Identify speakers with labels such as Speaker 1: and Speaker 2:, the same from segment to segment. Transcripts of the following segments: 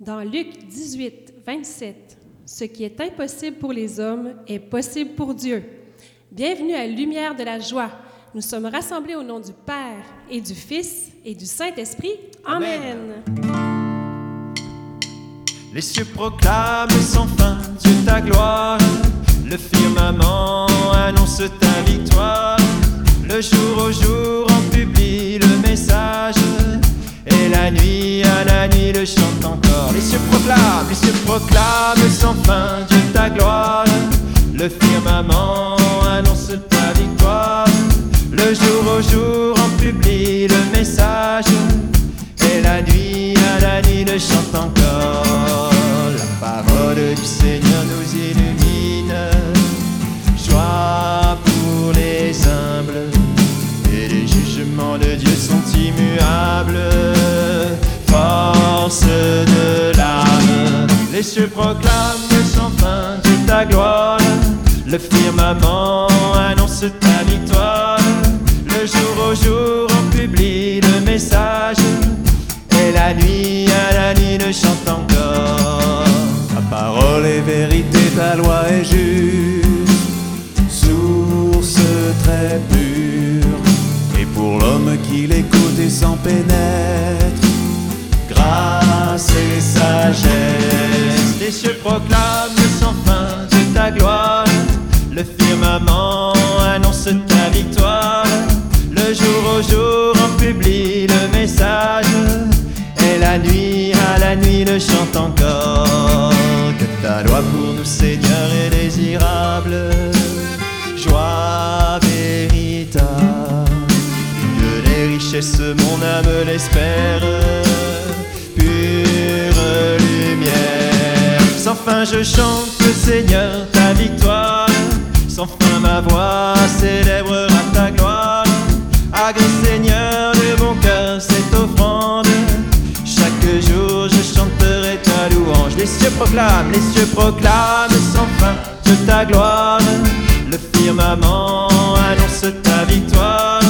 Speaker 1: Dans Luc 18, 27, Ce qui est impossible pour les hommes est possible pour Dieu. Bienvenue à Lumière de la joie. Nous sommes rassemblés au nom du Père et du Fils et du Saint-Esprit. Amen.
Speaker 2: Les cieux proclament sans fin Dieu ta gloire. Le firmament annonce ta victoire. Le jour au jour en publie le message. Et la nuit à la cieux proclament sans fin Dieu ta gloire. Le firmament cieux proclament sans fin Dieu ta gloire. Le firmament annonce ta victoire. Le jour au jour on publie le message. Et la nuit à la nuit le chante encore. Ta parole est vérité, ta loi est juste. Source très pure. Et pour l'homme qui l'écoute et s'en pénètre. Grâce et sagesse. Proclament sans fin Dieu ta gloire. Le firmament annonce ta victoire. Le jour au jour on publie le message. Et la nuit à la nuit le chante encore. Que ta loi pour nous Seigneur est désirable. Joie véritable. Que les richesses mon âme l'espère. Lumière. Sans fin je chante Seigneur ta victoire. Sans fin ma voix célébrera ta gloire. Agrée Seigneur de mon cœur cette offrande. Chaque jour je chanterai ta louange. Les cieux proclament, les cieux proclament sans fin Dieu ta gloire. Le firmament annonce ta victoire.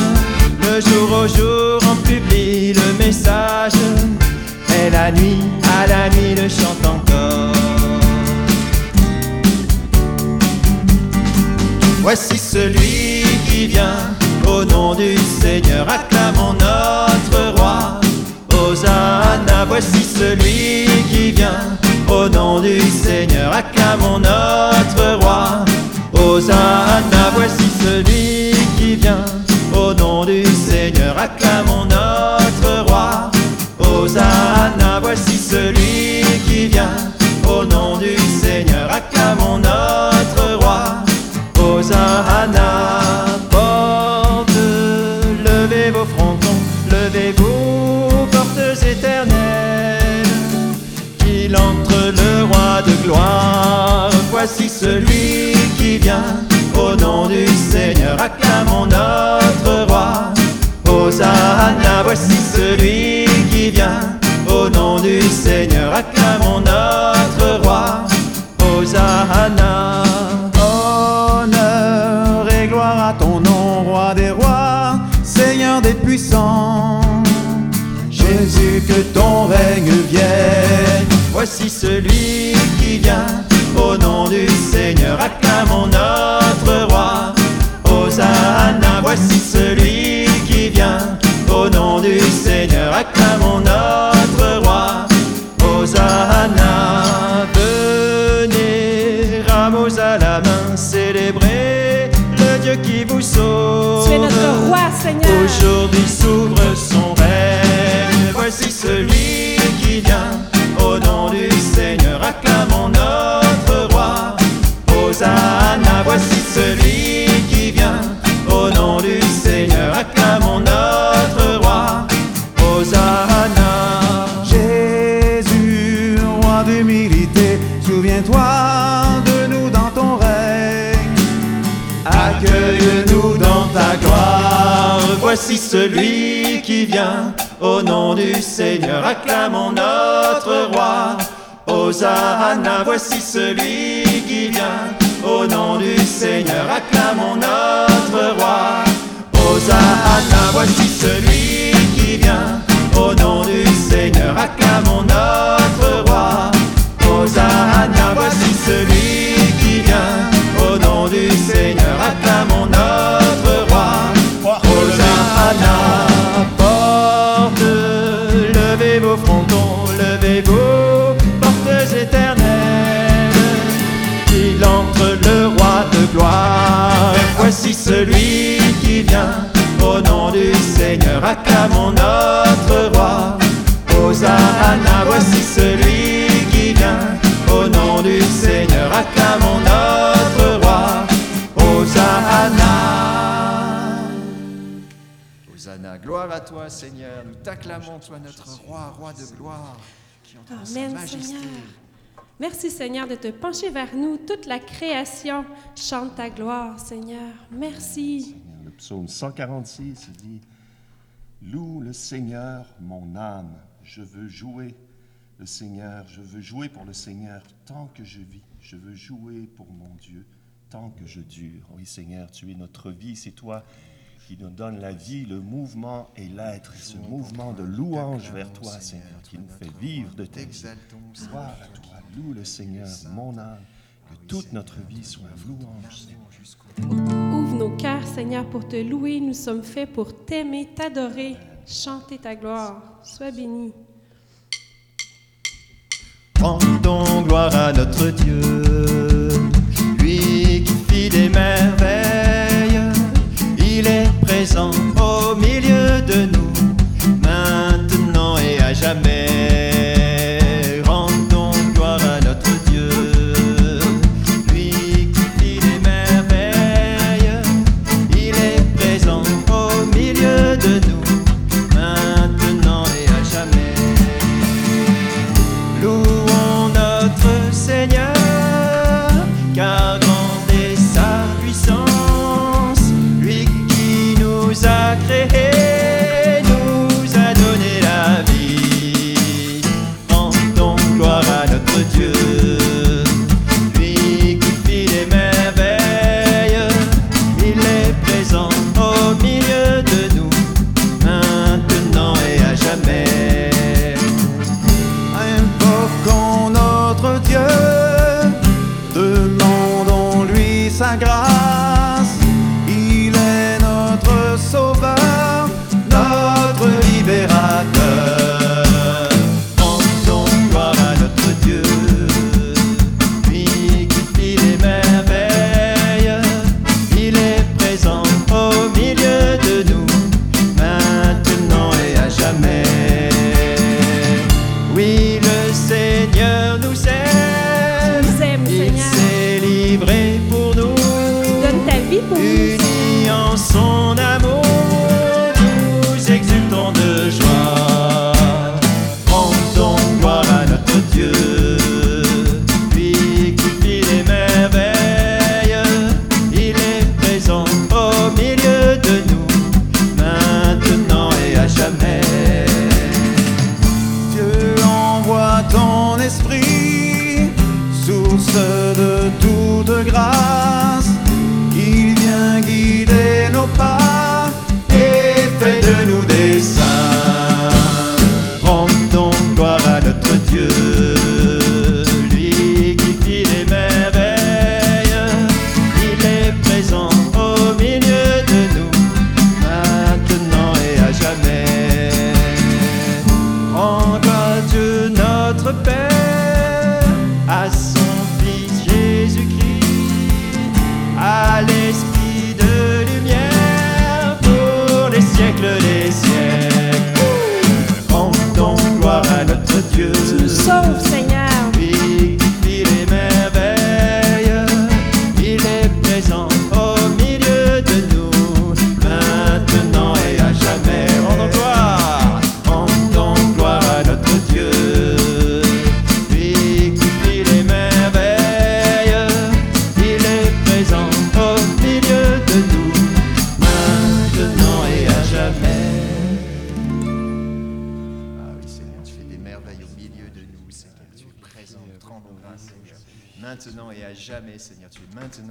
Speaker 2: Le jour au jour on publie le message. Et la nuit à la nuit le chante Voici celui qui vient au nom du Seigneur, acclamons notre roi. Hosanna, voici celui qui vient au nom du Seigneur, acclamons notre roi. Hosanna, voici celui qui vient au nom du Seigneur, acclamons notre roi. Hosanna, voici celui qui vient vient au nom du Seigneur, acclamons notre roi. Hosanna. Honneur et gloire à ton nom, roi des rois, Seigneur des puissants. Jésus, que ton règne vienne. Voici celui qui vient au nom du Seigneur, acclamons notre qui vous sauve.
Speaker 1: Tu es notre roi, Seigneur.
Speaker 2: Aujourd'hui Voici celui qui vient, au nom du Seigneur, acclamons notre roi. Hosanna, voici celui qui vient, au nom du Seigneur, acclamons notre roi. Hosanna, voici celui qui vient, au nom du Seigneur, acclamons notre roi. Hosanna, voici celui gloire à toi Seigneur. Nous t'acclamons, toi notre roi, roi de gloire. Qui sa
Speaker 1: Amen,
Speaker 2: majesté.
Speaker 1: Seigneur. Merci, Seigneur, de te pencher vers nous. Toute la création chante ta gloire, Seigneur. Merci.
Speaker 3: Seigneur. Le psaume 146 il dit Loue le Seigneur, mon âme, je veux jouer le Seigneur, je veux jouer pour le Seigneur tant que je vis, je veux jouer pour mon Dieu tant que je dure. Oui, Seigneur, tu es notre vie, c'est toi qui nous donne la vie, le mouvement et l'être, et ce mouvement de louange vers toi, Seigneur, qui nous fait vivre de tes. Gloire à toi, loue le Seigneur, mon âme, que toute notre vie soit louange.
Speaker 1: Ouvre nos cœurs, Seigneur, pour te louer. Nous sommes faits pour t'aimer, t'adorer, chanter ta gloire. Sois béni.
Speaker 2: Rendons gloire à notre Dieu, lui qui fit des merveilles. Il est présent au milieu de nous, maintenant et à jamais.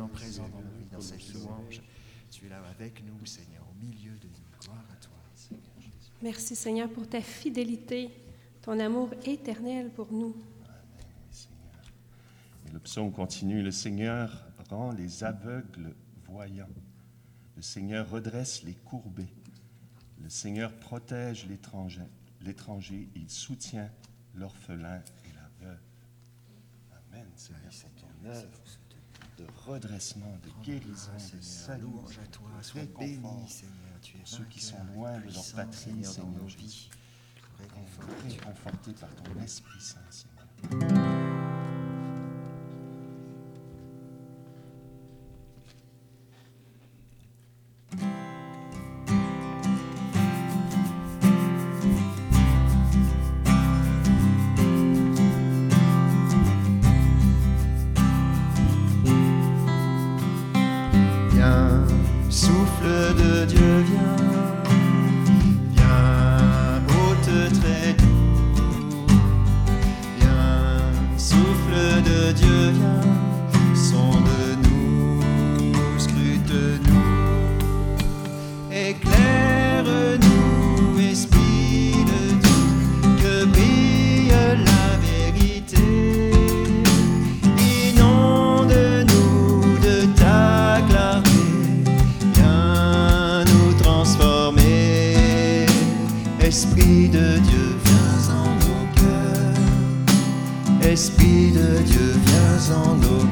Speaker 2: Maintenant présent dans nos vies, dans cette louange. Tu es là avec nous, Seigneur, au milieu de nous. Gloire à toi, Seigneur Jésus.
Speaker 1: Merci, Seigneur, pour ta fidélité, ton amour éternel pour nous.
Speaker 3: Et le psaume continue, le Seigneur rend les aveugles voyants. Le Seigneur redresse les courbés. Le Seigneur protège l'étranger, l'étranger, il soutient l'orphelin et la veuve. Amen, Seigneur, pour ton œuvre de redressement, de guérison, de salut,
Speaker 4: louange à toi,
Speaker 3: de
Speaker 4: sois béni, Seigneur. Tu es
Speaker 3: pour ceux qui sont loin de leur patrie,
Speaker 4: Seigneur, dans
Speaker 3: Seigneur
Speaker 4: nos
Speaker 3: Jésus.
Speaker 4: vies.
Speaker 3: Réconforté,
Speaker 4: Réconforte.
Speaker 3: réconforté par ton Esprit Saint, Seigneur.
Speaker 2: Souffle de Dieu, viens, Esprit de Dieu, viens en nos cœurs. Esprit de Dieu, viens en nos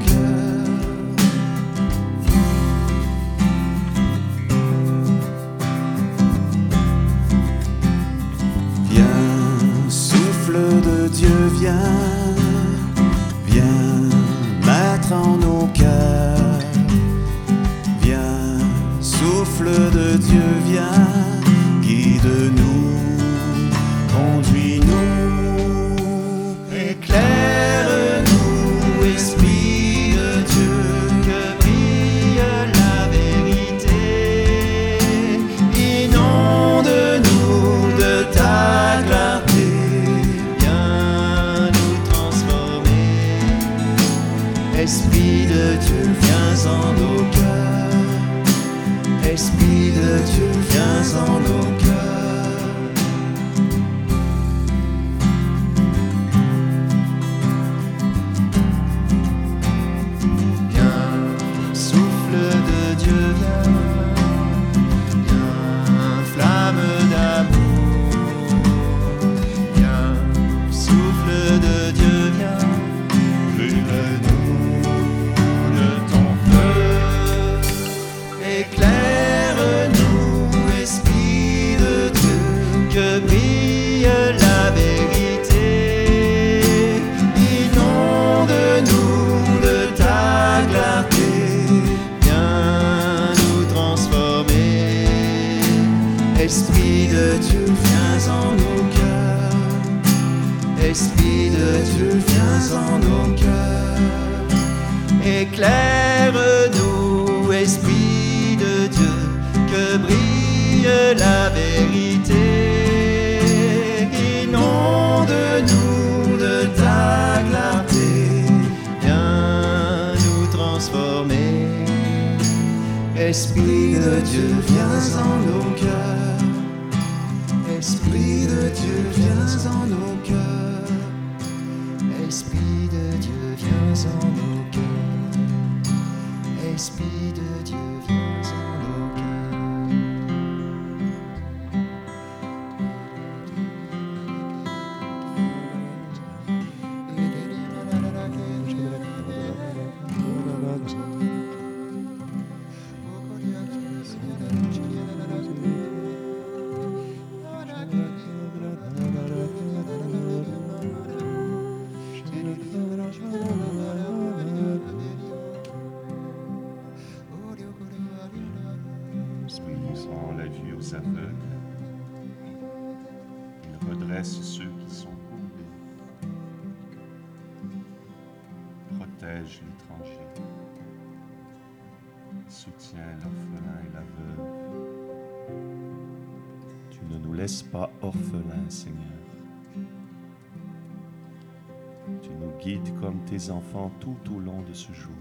Speaker 2: Éclaire-nous, Esprit de Dieu, que brille la vérité. Inonde-nous de ta clarté, viens nous transformer. Esprit de Dieu, viens en nos cœurs.
Speaker 3: Protège l'étranger. Soutient l'orphelin et la veuve. Tu ne nous laisses pas orphelins, Seigneur. Tu nous guides comme tes enfants tout au long de ce jour.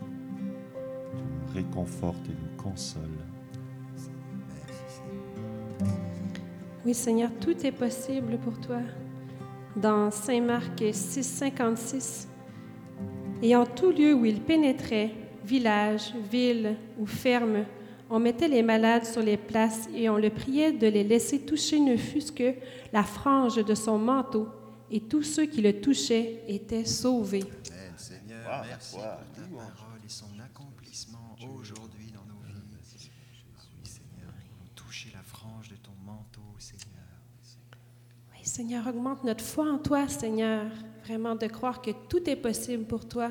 Speaker 3: Tu nous réconfortes et nous consoles.
Speaker 1: Oui, Seigneur, tout est possible pour toi. Dans Saint Marc 6, 56, et en tout lieu où il pénétrait, village, ville ou ferme, on mettait les malades sur les places et on le priait de les laisser toucher ne fût-ce que la frange de son manteau, et tous ceux qui le touchaient étaient sauvés.
Speaker 5: Amen, Seigneur,
Speaker 3: à
Speaker 5: merci
Speaker 3: toi,
Speaker 5: pour ta parole et son accomplissement aujourd'hui dans nos vies. Oui, Seigneur, toucher la frange de ton manteau, Seigneur.
Speaker 1: Oui, Seigneur, augmente notre foi en toi, Seigneur. Vraiment de croire que tout est possible pour
Speaker 5: toi,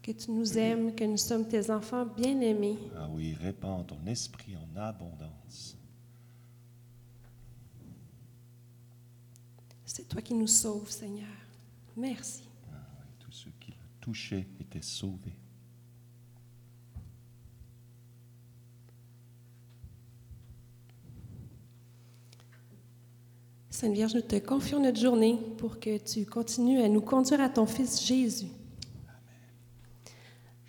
Speaker 1: que tu nous aimes, que nous sommes tes enfants bien-aimés.
Speaker 3: Ah oui, répands ton esprit en abondance.
Speaker 1: C'est toi qui nous sauves, Seigneur. Merci.
Speaker 3: Ah oui, tous ceux qui le touchaient étaient sauvés.
Speaker 1: Sainte Vierge, nous te confions notre journée pour que tu continues à nous conduire à ton Fils Jésus.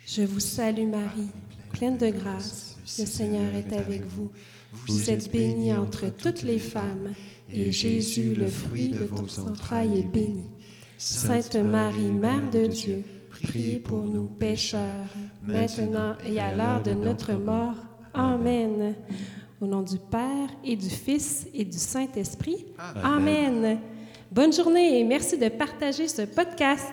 Speaker 1: Je vous salue Marie, pleine de grâce. Le Seigneur est avec vous. Vous êtes bénie entre toutes les femmes, et Jésus, le fruit de vos entrailles, est béni. Sainte Marie, Mère de Dieu, priez pour nous pécheurs, maintenant et à l'heure de notre mort. Amen. Au nom du Père et du Fils et du Saint-Esprit. Amen. Bonne journée et merci de partager ce podcast.